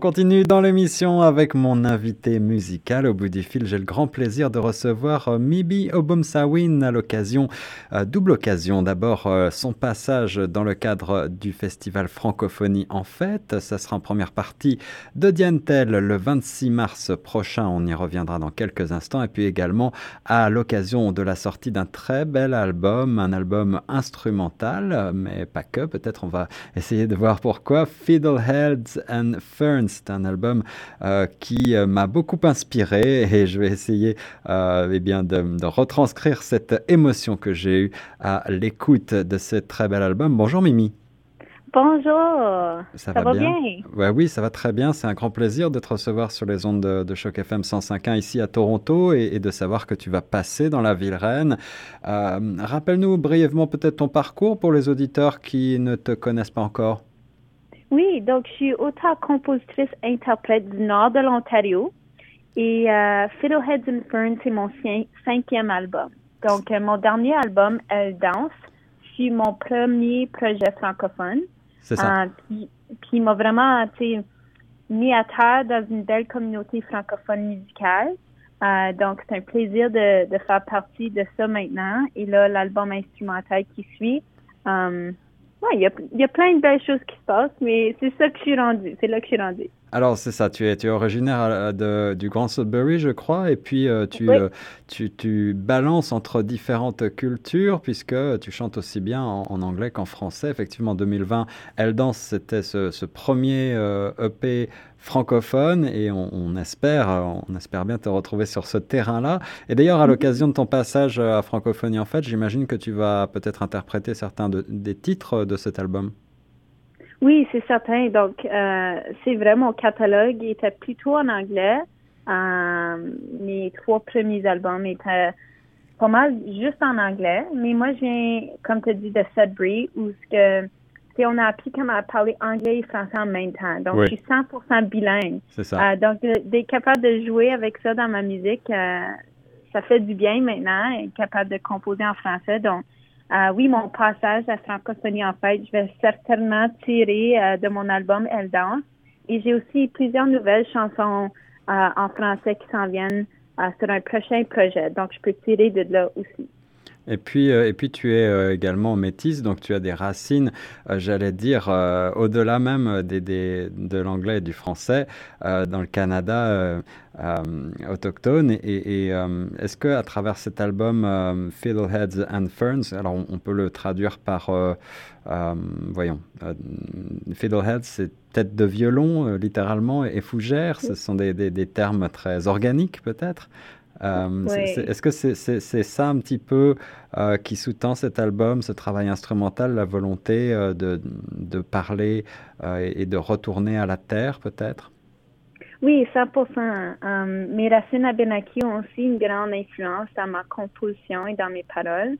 On continue dans l'émission avec mon invité musical. Au bout du fil, j'ai le grand plaisir de recevoir euh, Mibi Obumsawin à l'occasion, euh, double occasion. D'abord, euh, son passage dans le cadre du festival Francophonie en fête. Ça sera en première partie de Diantel le 26 mars prochain. On y reviendra dans quelques instants. Et puis également à l'occasion de la sortie d'un très bel album, un album instrumental, mais pas que. Peut-être on va essayer de voir pourquoi. Fiddleheads and Ferns c'est un album euh, qui euh, m'a beaucoup inspiré et je vais essayer euh, eh bien de, retranscrire cette émotion que j'ai eue à l'écoute de ce très bel album. Bonjour Mimi. Bonjour. Ça, va, bien? oui, ça va très bien. C'est un grand plaisir de te recevoir sur les ondes de, Choc FM 105.1 ici à Toronto et, de savoir que tu vas passer dans la ville reine. Rappelle-nous brièvement peut-être ton parcours pour les auditeurs qui ne te connaissent pas encore. Oui, donc je suis auteur-compositrice interprète du nord de l'Ontario et euh, Fiddleheads and Ferns, c'est mon cinquième album. Donc, euh, mon dernier album, Elle danse, c'est mon premier projet francophone. C'est ça. Euh, qui, m'a vraiment mis à terre dans une belle communauté francophone musicale. Euh, donc, c'est un plaisir de, de, faire partie de ça maintenant. Et là, l'album instrumental qui suit. Euh, il y a, y a, plein de belles choses qui se passent, mais c'est ça que je suis. C'est là que je suis. Alors, c'est ça, tu es, tu es originaire euh, de, du Grand Sudbury, je crois, et puis euh, tu, euh, tu, tu, balances entre différentes cultures, puisque tu chantes aussi bien en, anglais qu'en français. Effectivement, en 2020, Elle Danse, c'était ce, ce, premier EP francophone et on, espère, on espère bien te retrouver sur ce terrain-là. Et d'ailleurs, à mhm. l'occasion de ton passage à Francophonie en fait, j'imagine que tu vas peut-être interpréter certains des titres de cet album. Oui, c'est certain. Donc, euh, c'est vrai, mon catalogue était plutôt en anglais. Euh, mes trois premiers albums étaient pas mal juste en anglais. Mais moi, je viens, comme tu as dit, de Sudbury, où ce que on a appris comment parler anglais et français en même temps. Donc, je suis 100% bilingue. C'est ça. Euh, donc, d'être capable de jouer avec ça dans ma musique, euh, ça fait du bien maintenant, être capable de composer en français. Donc, euh, oui, mon passage à Francophonie en fait, je vais certainement tirer de mon album Elle danse. Et j'ai aussi plusieurs nouvelles chansons en français qui s'en viennent sur un prochain projet. Donc, je peux tirer de là aussi. Et puis, euh, et puis tu es euh, également métisse, donc tu as des racines, euh, j'allais dire, au-delà même des, des, de l'anglais et du français, dans le Canada autochtone. Et, est-ce que à travers cet album Fiddleheads and Ferns, alors on, peut le traduire par, voyons, Fiddleheads, c'est tête de violon, littéralement, et fougère, ce sont des, des, des termes très organiques peut-être. Euh, est-ce que c'est ça un petit peu euh, qui sous-tend cet album, ce travail instrumental, la volonté euh, de, de, parler et de retourner à la terre peut-être? Oui, 100%. mes racines Abenaki ont aussi une grande influence dans ma composition et dans mes paroles.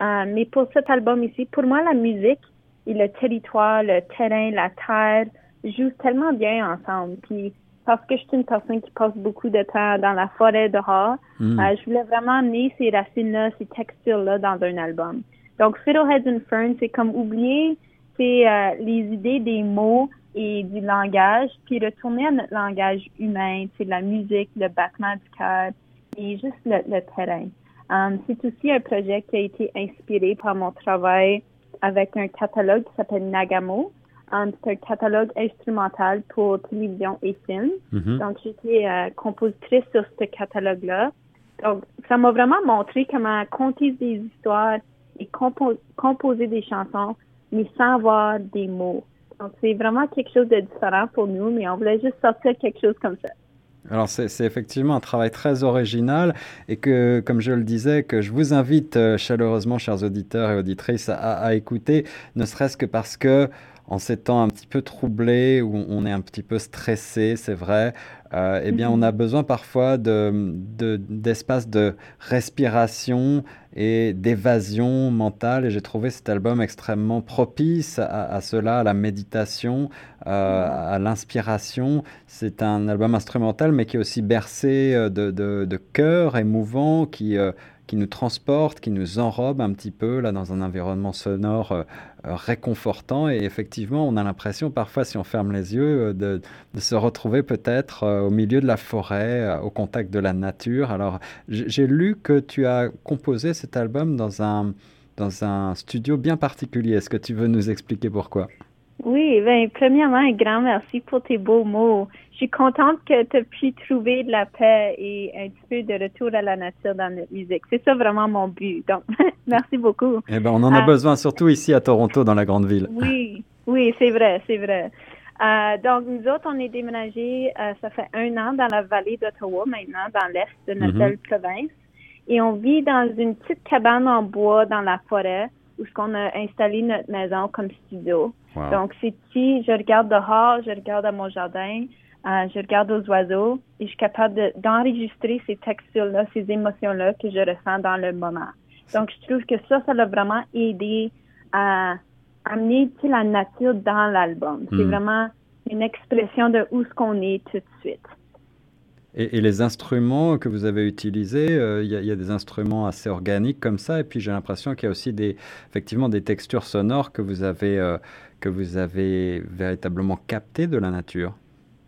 mais pour cet album ici, pour moi, la musique et le territoire, le terrain, la terre jouent tellement bien ensemble. Puis parce que je suis une personne qui passe beaucoup de temps dans la forêt dehors, mm. euh, je voulais vraiment amener ces racines-là, ces textures-là dans un album. Donc, Fiddleheads and Ferns, c'est comme oublier c'est euh, les idées des mots et du langage, puis retourner à notre langage humain, c'est la musique, le battement du cœur et juste le, terrain. Um, c'est aussi un projet qui a été inspiré par mon travail avec un catalogue qui s'appelle Nagamo. Un catalogue instrumental pour télévision et film. Mm-hmm. Donc, j'étais euh, compositrice sur ce catalogue-là. Donc, ça m'a vraiment montré comment compter des histoires et composer des chansons, mais sans avoir des mots. Donc, c'est vraiment quelque chose de différent pour nous, mais on voulait juste sortir quelque chose comme ça. Alors c'est effectivement un travail très original et que, comme je le disais, que je vous invite euh, chaleureusement, chers auditeurs et auditrices, à, à écouter, ne serait-ce que parce que en ces temps un petit peu troublés, où on est un petit peu stressé, c'est vrai, euh, eh bien, on a mhm. besoin parfois d'espace de, de, respiration et d'évasion mentale. Et j'ai trouvé cet album extrêmement propice à, cela, à la méditation, euh, à l'inspiration. C'est un album instrumental, mais qui est aussi bercé euh, de, de, de cœur émouvant, qui qui nous transporte, qui nous enrobe un petit peu là dans un environnement sonore euh, réconfortant. Et effectivement, on a l'impression parfois, si on ferme les yeux, de, se retrouver peut-être au milieu de la forêt, au contact de la nature. Alors, j'ai lu que tu as composé cet album dans un, dans un studio bien particulier. Est-ce que tu veux nous expliquer pourquoi? Oui, ben, premièrement, un grand merci pour tes beaux mots. Je suis contente que tu aies pu trouver de la paix et un petit peu de retour à la nature dans notre musique. C'est ça vraiment mon but. Donc, merci beaucoup. Eh ben, on en a euh, besoin, surtout ici à Toronto, dans la grande ville. Oui, oui, c'est vrai, c'est vrai. Euh, donc, nous autres, on est déménagés, euh, ça fait un an dans la vallée d'Ottawa, maintenant, dans l'est de notre belle mhm. province. Et on vit dans une petite cabane en bois dans la forêt où ce qu'on a installé notre maison comme studio. Donc, c'est ici, je regarde dehors, je regarde à mon jardin, euh, je regarde aux oiseaux et je suis capable d'enregistrer ces textures-là, ces émotions-là que je ressens dans le moment. Donc, je trouve que ça, ça l'a vraiment aidé à amener la nature dans l'album. C'est hmm. vraiment une expression de où ce qu'on est tout de suite. Et, les instruments que vous avez utilisés, euh, il y, a des instruments assez organiques comme ça, et puis j'ai l'impression qu'il y a aussi des, effectivement des textures sonores que vous avez, euh, que vous avez véritablement captées de la nature.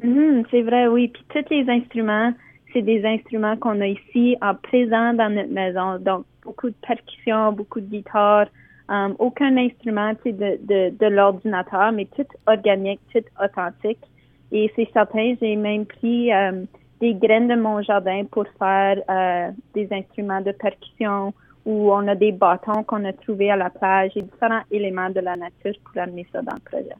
Mm-hmm, c'est vrai, oui. Puis tous les instruments, c'est des instruments qu'on a ici en présent dans notre maison. Donc, beaucoup de percussions, beaucoup de guitares, um, aucun instrument de, de, de l'ordinateur, mais tout organique, tout authentique. Et c'est certain, j'ai même pris um, des graines de mon jardin pour faire euh, des instruments de percussion où on a des bâtons qu'on a trouvés à la plage et différents éléments de la nature pour amener ça dans le projet.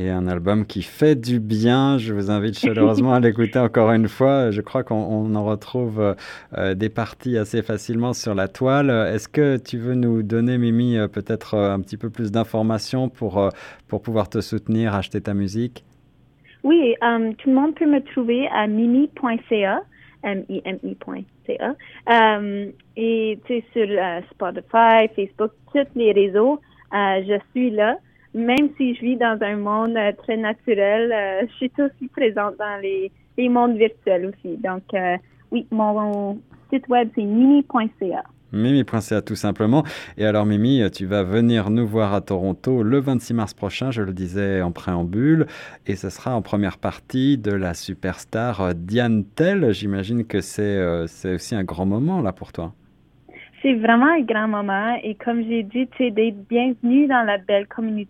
Et un album qui fait du bien. Je vous invite chaleureusement à l'écouter encore une fois. Je crois qu'on en retrouve euh, des parties assez facilement sur la toile. Est-ce que tu veux nous donner, Mimi, euh, peut-être un petit peu plus d'informations pour, pour pouvoir te soutenir, acheter ta musique? Oui, tout le monde peut me trouver à mimi.ca, M-I-M-I.ca. Et tu sais, sur Spotify, Facebook, tous les réseaux, je suis là. Même si je vis dans un monde uh, très naturel, je suis aussi présente dans les, les mondes virtuels aussi. Donc, oui, mon site web, c'est mimi.ca. Mimi.ca tout simplement. Et alors Mimi, tu vas venir nous voir à Toronto le 26 mars prochain, je le disais en préambule, et ce sera en première partie de la superstar Diane Tell. J'imagine que c'est euh, aussi un grand moment là pour toi. C'est vraiment un grand moment et comme j'ai dit, tu es bienvenue dans la belle communauté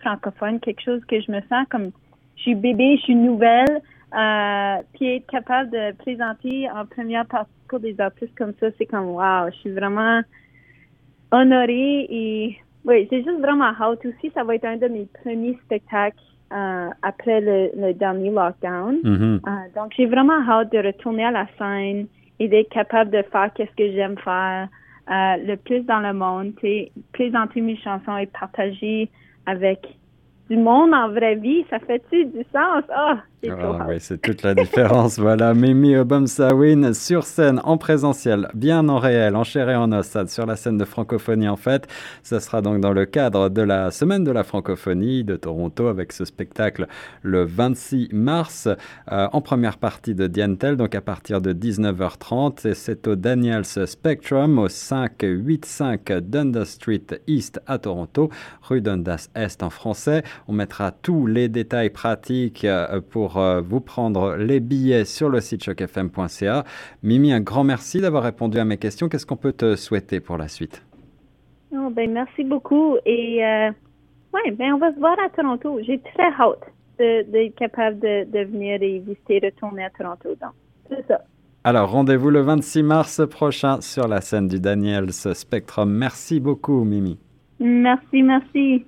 francophone, quelque chose que je me sens comme je suis bébé, je suis nouvelle, euh, puis être capable de présenter en première partie pour des artistes comme ça, c'est comme wow, je suis vraiment honorée et oui, c'est juste vraiment hâte aussi. Ça va être un de mes premiers spectacles euh, après le, dernier lockdown. Mm-hmm. Euh, donc j'ai vraiment hâte de retourner à la scène et d'être capable de faire qu'est-ce que j'aime faire euh, le plus dans le monde, présenter mes chansons et partager avec du monde en vraie vie, ça fait-tu du sens? Ah, ah, oui, c'est toute la différence. voilà, Mimi Obamsawin sur scène, en présentiel, bien en réel, en chair et en os, sur la scène de francophonie en fait. Ce sera donc dans le cadre de la semaine de la francophonie de Toronto avec ce spectacle le 26 mars euh, en première partie de Dientel, donc à partir de 19h30. Et c'est au Daniels Spectrum au 585 Dundas Street East à Toronto, rue Dundas Est en français. On mettra tous les détails pratiques euh, pour euh, vous prendre les billets sur le site chocfm.ca. Mimi, un grand merci d'avoir répondu à mes questions. Qu'est-ce qu'on peut te souhaiter pour la suite? Oh, ben, merci beaucoup. Et euh, ouais, ben, on va se voir à Toronto. J'ai très hâte d'être capable de, venir et visiter, retourner à Toronto. Donc, c'est ça. Alors, rendez-vous le 26 mars prochain sur la scène du Daniels Spectrum. Merci beaucoup, Mimi. Merci, merci.